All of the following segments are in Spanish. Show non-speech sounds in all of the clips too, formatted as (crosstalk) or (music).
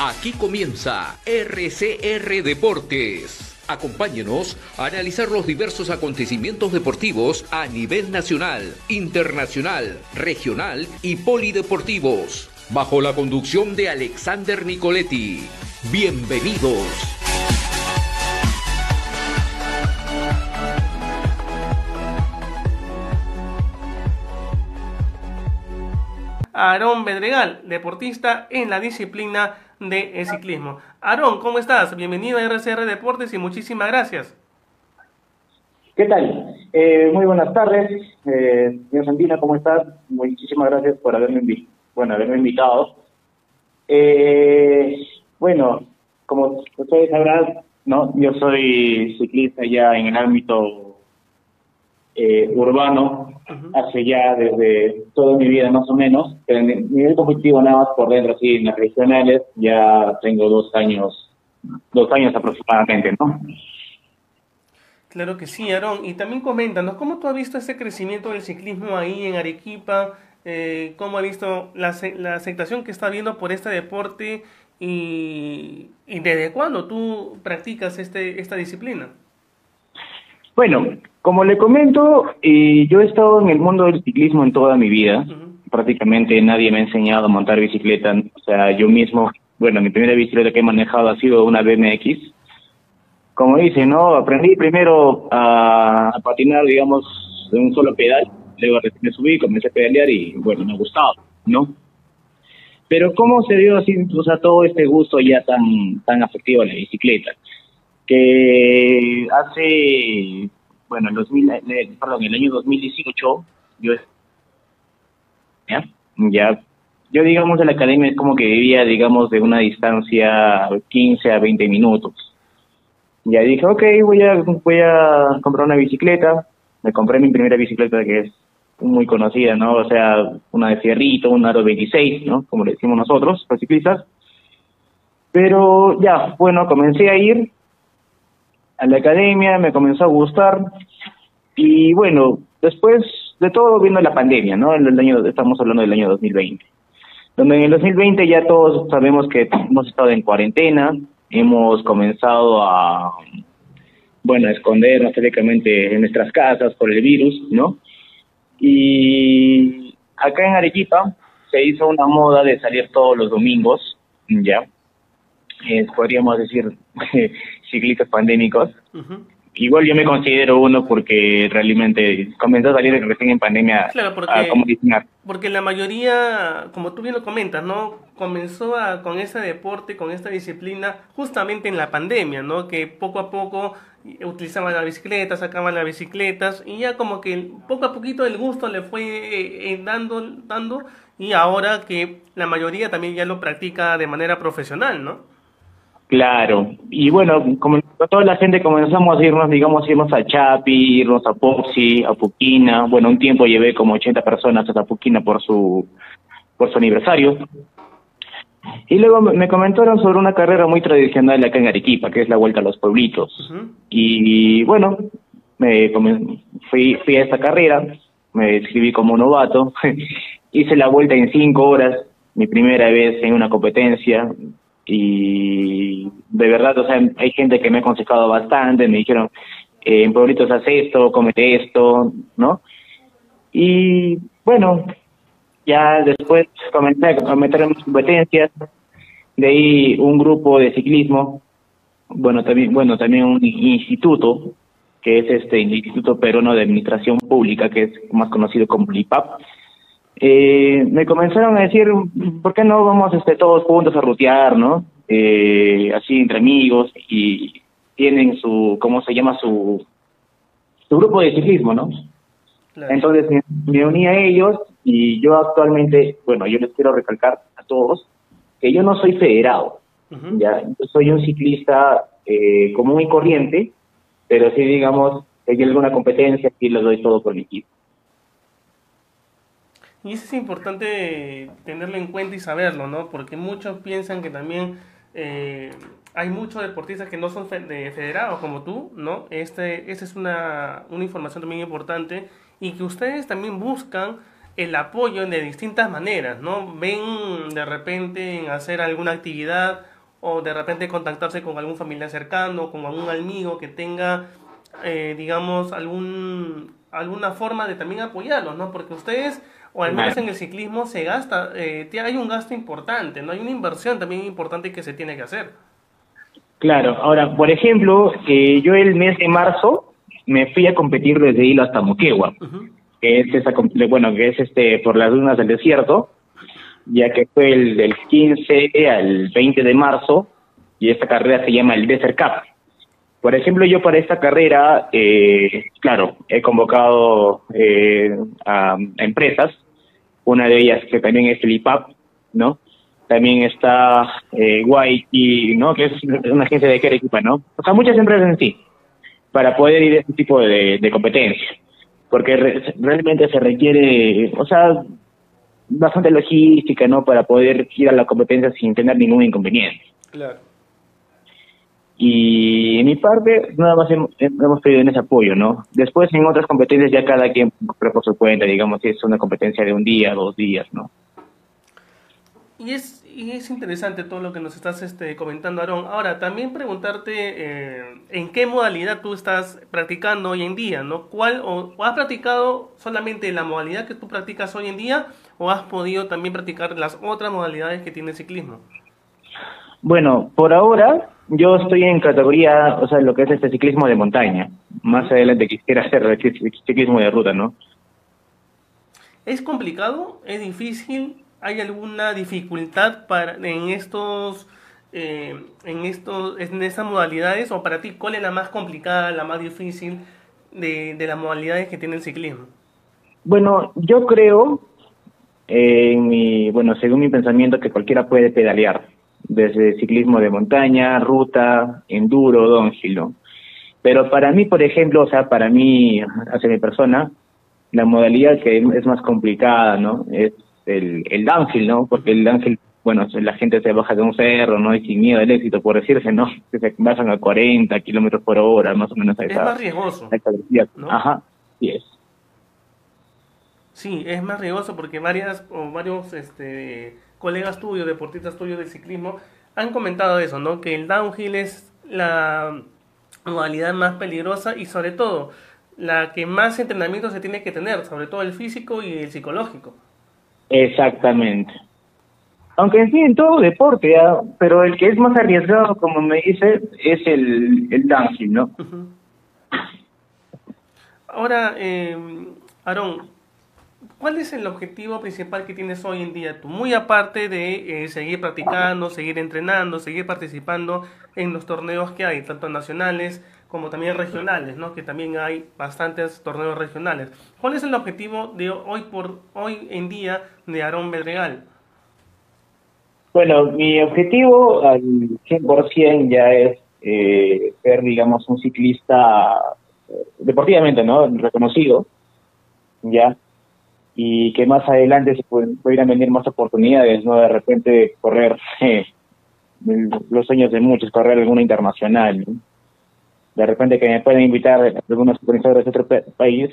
Aquí comienza RCR Deportes. Acompáñenos a analizar los diversos acontecimientos deportivos a nivel nacional, internacional, regional y polideportivos, bajo la conducción de Alexander Nicoletti. Bienvenidos. Aarón Bedregal, deportista en la disciplina de ciclismo. Aarón, ¿cómo estás? Bienvenido a RCR Deportes y muchísimas gracias. ¿Qué tal? Eh, muy buenas tardes. Eh, señor Santina, ¿cómo estás? Muchísimas gracias por haberme, bueno, haberme invitado. Eh, bueno, como ustedes sabrán, ¿no? yo soy ciclista ya en el ámbito eh, urbano hace ya desde toda mi vida más o menos, pero en el nivel competitivo nada más por dentro, así en las regionales, ya tengo dos años, dos años aproximadamente, ¿no? Claro que sí, Aarón. Y también coméntanos, ¿cómo tú has visto ese crecimiento del ciclismo ahí en Arequipa? Eh, ¿Cómo has visto la, la aceptación que está habiendo por este deporte? Y, y desde cuándo tú practicas este, esta disciplina? Bueno, como le comento, eh, yo he estado en el mundo del ciclismo en toda mi vida. Prácticamente nadie me ha enseñado a montar bicicleta. O sea, yo mismo, bueno, mi primera bicicleta que he manejado ha sido una BMX. Como dice, ¿no? Aprendí primero a, patinar, digamos, de un solo pedal. Luego me subí, comencé a pedalear y, bueno, me ha gustado, ¿no? Pero ¿cómo se dio así, o sea, todo este gusto ya tan, tan afectivo a la bicicleta? Que hace, bueno, el 2000, eh, perdón, el año 2018, yo ya, yo digamos de la academia es como que vivía, digamos, de una distancia 15 a 20 minutos. Ya dije, ok, voy a, voy a comprar una bicicleta. Me compré mi primera bicicleta que es muy conocida, ¿no? O sea, una de fierrito, una Aro 26, ¿no? Como le decimos nosotros, los ciclistas. Pero ya, bueno, comencé a ir a la academia, me comenzó a gustar y bueno, después de todo vino la pandemia, ¿no? El año, estamos hablando del año 2020, donde en el 2020 ya todos sabemos que hemos estado en cuarentena, hemos comenzado a, bueno, a escondernos teóricamente en nuestras casas por el virus, ¿no? Y acá en Arequipa se hizo una moda de salir todos los domingos, ¿ya? Eh, podríamos decir (laughs) ciclistas pandémicos. Igual yo me considero uno porque realmente comenzó a salir recién en pandemia claro, porque, a Porque la mayoría, como tú bien lo comentas, ¿no? Comenzó a, con ese deporte, con esta disciplina, justamente en la pandemia, ¿no? Que poco a poco utilizaban la bicicleta, sacaban las bicicletas y ya como que poco a poquito el gusto le fue eh, eh, dando, dando y ahora que la mayoría también ya lo practica de manera profesional, ¿no? Claro, y bueno, como toda la gente comenzamos a irnos, digamos, irnos a Chapi, irnos a Poxi, a Puquina, bueno, un tiempo llevé como 80 personas a Puquina por su, por su aniversario. Y luego me comentaron sobre una carrera muy tradicional acá en Arequipa, que es la Vuelta a los Pueblitos. y, bueno, me fui, fui a esta carrera, me escribí como novato, (laughs) hice la vuelta en cinco horas, mi primera vez en una competencia, y de verdad, o sea, hay gente que me ha aconsejado bastante, me dijeron, eh, en pueblitos haz esto, comete esto, ¿no? Y bueno, ya después comencé a meter en competencias, de ahí un grupo de ciclismo, bueno, también, bueno, también un instituto, que es este Instituto Peruano de Administración Pública, que es más conocido como IPAP, eh, me comenzaron a decir, ¿por qué no vamos este, todos juntos a rutear, no? Eh, así entre amigos y tienen su, ¿cómo se llama? Su, su grupo de ciclismo, ¿no? Entonces me, uní a ellos y yo actualmente, bueno, yo les quiero recalcar a todos que yo no soy federado, ya, yo soy un ciclista eh, común y corriente, pero sí, digamos, si hay alguna competencia, sí les doy todo por mi equipo. Y eso es importante tenerlo en cuenta y saberlo, ¿no? Porque muchos piensan que también eh, hay muchos deportistas que no son federados como tú, ¿no? Este, es una, una información también importante y que ustedes también buscan el apoyo de distintas maneras, ¿no? Ven de repente en hacer alguna actividad o de repente contactarse con algún familiar cercano, con algún amigo que tenga, eh, digamos, algún, alguna forma de también apoyarlos, ¿no? Porque ustedes, o al menos en el ciclismo, se gasta, eh, hay un gasto importante, ¿no? Hay una inversión también importante que se tiene que hacer. Claro, ahora, por ejemplo, eh, yo el mes de marzo me fui a competir desde Hilo hasta Moquegua, que es esa, bueno, que es este por las dunas del desierto, ya que fue el del 15 al 20 de marzo y esta carrera se llama el Desert Cup. Por ejemplo, yo para esta carrera, eh, claro, he convocado eh, a, empresas, una de ellas que también es el IPAP, ¿no? También está eh, ¿no? Que es una agencia de equipa, ¿no? O sea, muchas empresas en sí, para poder ir a este tipo de, de competencia. Porque realmente se requiere, o sea, bastante logística, ¿no? Para poder ir a la competencia sin tener ningún inconveniente. Claro. Y en mi parte, nada más hemos, hemos pedido en ese apoyo, ¿no? Después, en otras competencias, ya cada quien por su cuenta, digamos, si es una competencia de un día, dos días, ¿no? Y es, y es interesante todo lo que nos estás este, comentando, Aarón. Ahora, también preguntarte eh, en qué modalidad tú estás practicando hoy en día, ¿no? ¿Cuál, o, has practicado solamente la modalidad que tú practicas hoy en día o has podido también practicar las otras modalidades que tiene el ciclismo? Bueno, por ahora yo estoy en categoría, o sea, lo que es este ciclismo de montaña. Más adelante quisiera hacer ciclismo de ruta, ¿no? ¿Es complicado? ¿Es difícil? ¿Hay alguna dificultad para en estos eh, en estos en estas modalidades o para ti cuál es la más complicada, la más difícil de, de las modalidades que tiene el ciclismo? Bueno, yo creo eh, en mi bueno según mi pensamiento que cualquiera puede pedalear desde ciclismo de montaña, ruta, enduro, downhill, Pero para mí, por ejemplo, o sea, para mí, hacia mi persona, la modalidad que es más complicada, ¿no? Es el, el downhill, ¿no? Porque el downhill, bueno, la gente se baja de un cerro, ¿no? Y sin miedo al éxito, por decirse, ¿no? Que (laughs) se bajan a 40 kilómetros por hora, más o menos. A esa, es más riesgoso. Ajá, sí es. Sí, es más riesgoso porque varias, o varios, este, colegas tuyos, deportistas tuyos de ciclismo, han comentado eso, ¿no? Que el downhill es la modalidad más peligrosa y sobre todo la que más entrenamiento se tiene que tener, sobre todo el físico y el psicológico. Exactamente. Aunque en sí en todo deporte, pero el que es más arriesgado, como me dice, es el, el downhill, ¿no? Ahora, eh, Aarón, ¿Cuál es el objetivo principal que tienes hoy en día tú? Muy aparte de eh, seguir practicando, seguir entrenando, seguir participando en los torneos que hay, tanto nacionales como también regionales, ¿no? Que también hay bastantes torneos regionales. ¿Cuál es el objetivo de hoy por hoy en día de Aarón Bedregal? Bueno, mi objetivo al 100% ya es eh, ser, digamos, un ciclista eh, deportivamente, ¿no? Reconocido, ya y que más adelante se pudieran venir más oportunidades, ¿no? De repente correr (laughs) eh, los sueños de muchos, correr alguna internacional, De repente que me pueden invitar algunos organizadores de otro país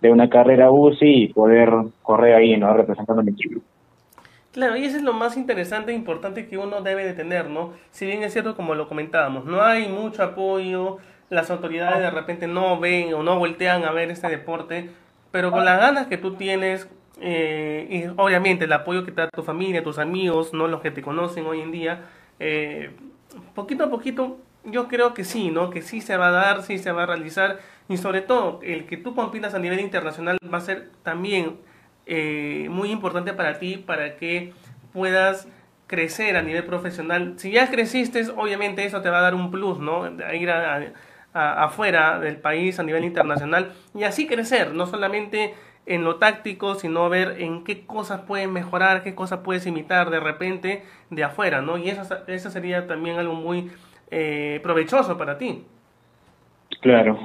de una carrera UCI y poder correr ahí, ¿no? Representando a mi equipo. Claro, y eso es lo más interesante e importante que uno debe de tener, ¿no? Si bien es cierto, como lo comentábamos, no hay mucho apoyo, las autoridades de repente no ven o no voltean a ver este deporte, pero con las ganas que tú tienes eh, y obviamente el apoyo que te da tu familia, tus amigos, no los que te conocen hoy en día, eh, poquito a poquito yo creo que sí, ¿no? Que sí se va a dar, sí se va a realizar y sobre todo el que tú compitas a nivel internacional va a ser también eh, muy importante para ti para que puedas crecer a nivel profesional. Si ya creciste, obviamente eso te va a dar un plus, ¿no? ir a afuera del país a nivel internacional y así crecer, no solamente en lo táctico, sino ver en qué cosas pueden mejorar, qué cosas puedes imitar de repente de afuera, ¿no? Y eso, eso sería también algo muy eh, provechoso para ti. Claro.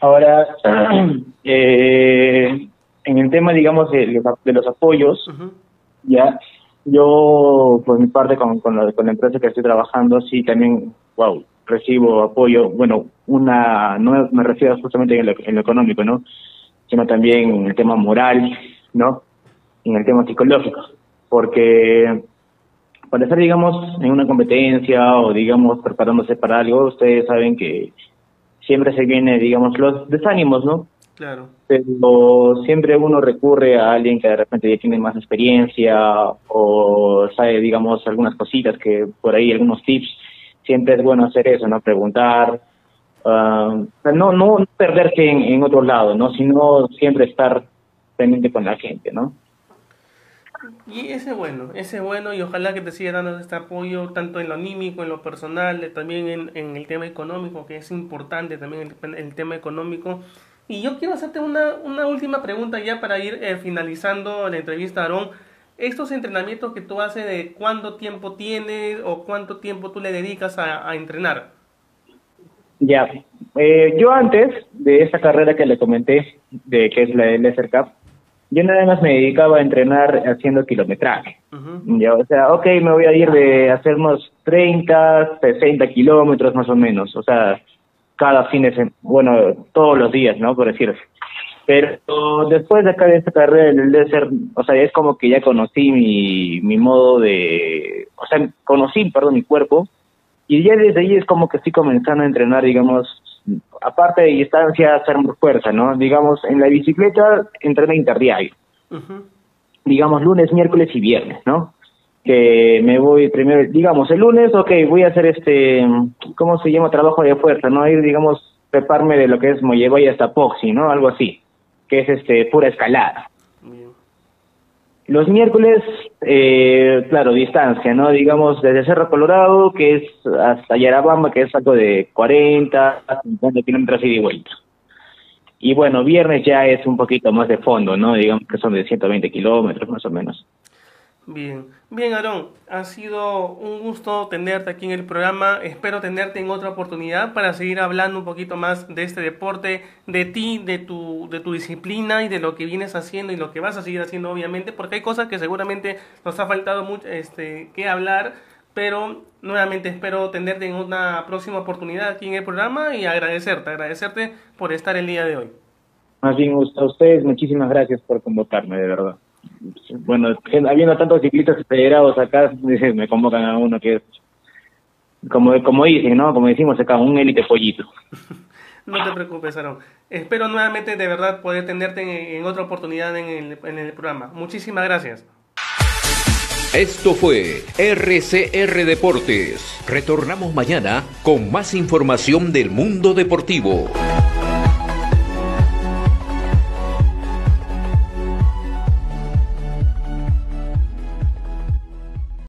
Ahora, (clears throat) eh, en el tema, digamos, de, los apoyos, ya, yo, por mi parte, con, con, la, con la empresa que estoy trabajando, sí, también, wow, recibo apoyo, bueno, una, no me refiero justamente en lo, económico, ¿no? Sino también en el tema moral, ¿no? En el tema psicológico, porque para estar, digamos, en una competencia o, digamos, preparándose para algo, ustedes saben que siempre se viene, digamos, los desánimos, ¿no? Claro. Pero siempre uno recurre a alguien que de repente ya tiene más experiencia o sabe, digamos, algunas cositas que por ahí, algunos tips. Siempre es bueno hacer eso, ¿no? Preguntar. Uh, no, no perderse en, en otro lado, ¿no? Sino siempre estar pendiente con la gente, ¿no? Y ese bueno, ese bueno y ojalá que te siga dando este apoyo tanto en lo anímico, en lo personal, también en, en el tema económico, que es importante también el, tema económico. Y yo quiero hacerte una, una última pregunta ya para ir eh, finalizando la entrevista, Aarón. Estos entrenamientos que tú haces, ¿de cuánto tiempo tienes o cuánto tiempo tú le dedicas a, a entrenar? Ya, eh, yo antes de esta carrera que le comenté, de que es la de Lesser Cup, yo nada más me dedicaba a entrenar haciendo kilometraje. ya, o sea, ok, me voy a ir de hacer unos 30, 60 kilómetros más o menos, o sea, cada fin de semana, bueno, todos los días, ¿no? Por decir. Pero después de acá de esta carrera del desert, o sea, es como que ya conocí mi, mi modo de, o sea, conocí, perdón, mi cuerpo, y ya desde ahí es como que estoy comenzando a entrenar, digamos, aparte de distancia, hacer fuerza, ¿no? Digamos, en la bicicleta entreno interdiario. Digamos, lunes, miércoles y viernes, ¿no? Que me voy primero, digamos, el lunes, ok, voy a hacer este, ¿cómo se llama? Trabajo de fuerza, ¿no? Ir, digamos, prepararme de lo que es y hasta Poxy, ¿no? Algo así, que es este, pura escalada. Los miércoles, eh, claro, distancia, ¿no? Digamos, desde Cerro Colorado, que es hasta Yarabamba, que es algo de 40, 50 kilómetros y de vuelta. Y bueno, viernes ya es un poquito más de fondo, ¿no? Digamos que son de 120 kilómetros más o menos. Bien, bien Aarón, ha sido un gusto tenerte aquí en el programa, espero tenerte en otra oportunidad para seguir hablando un poquito más de este deporte, de ti, de tu, de tu disciplina y de lo que vienes haciendo y lo que vas a seguir haciendo obviamente, porque hay cosas que seguramente nos ha faltado mucho este, que hablar, pero nuevamente espero tenerte en una próxima oportunidad aquí en el programa y agradecerte, agradecerte por estar el día de hoy. Más bien a ustedes, muchísimas gracias por convocarme, de verdad bueno, habiendo tantos ciclistas federados acá, (laughs) me convocan a uno que es, como, como dicen, ¿no? Como decimos acá, un élite pollito. (laughs) no te preocupes, Aaron. Espero nuevamente, de verdad, poder tenerte en, otra oportunidad en el, en el programa. Muchísimas gracias. Esto fue RCR Deportes. Retornamos mañana con más información del mundo deportivo.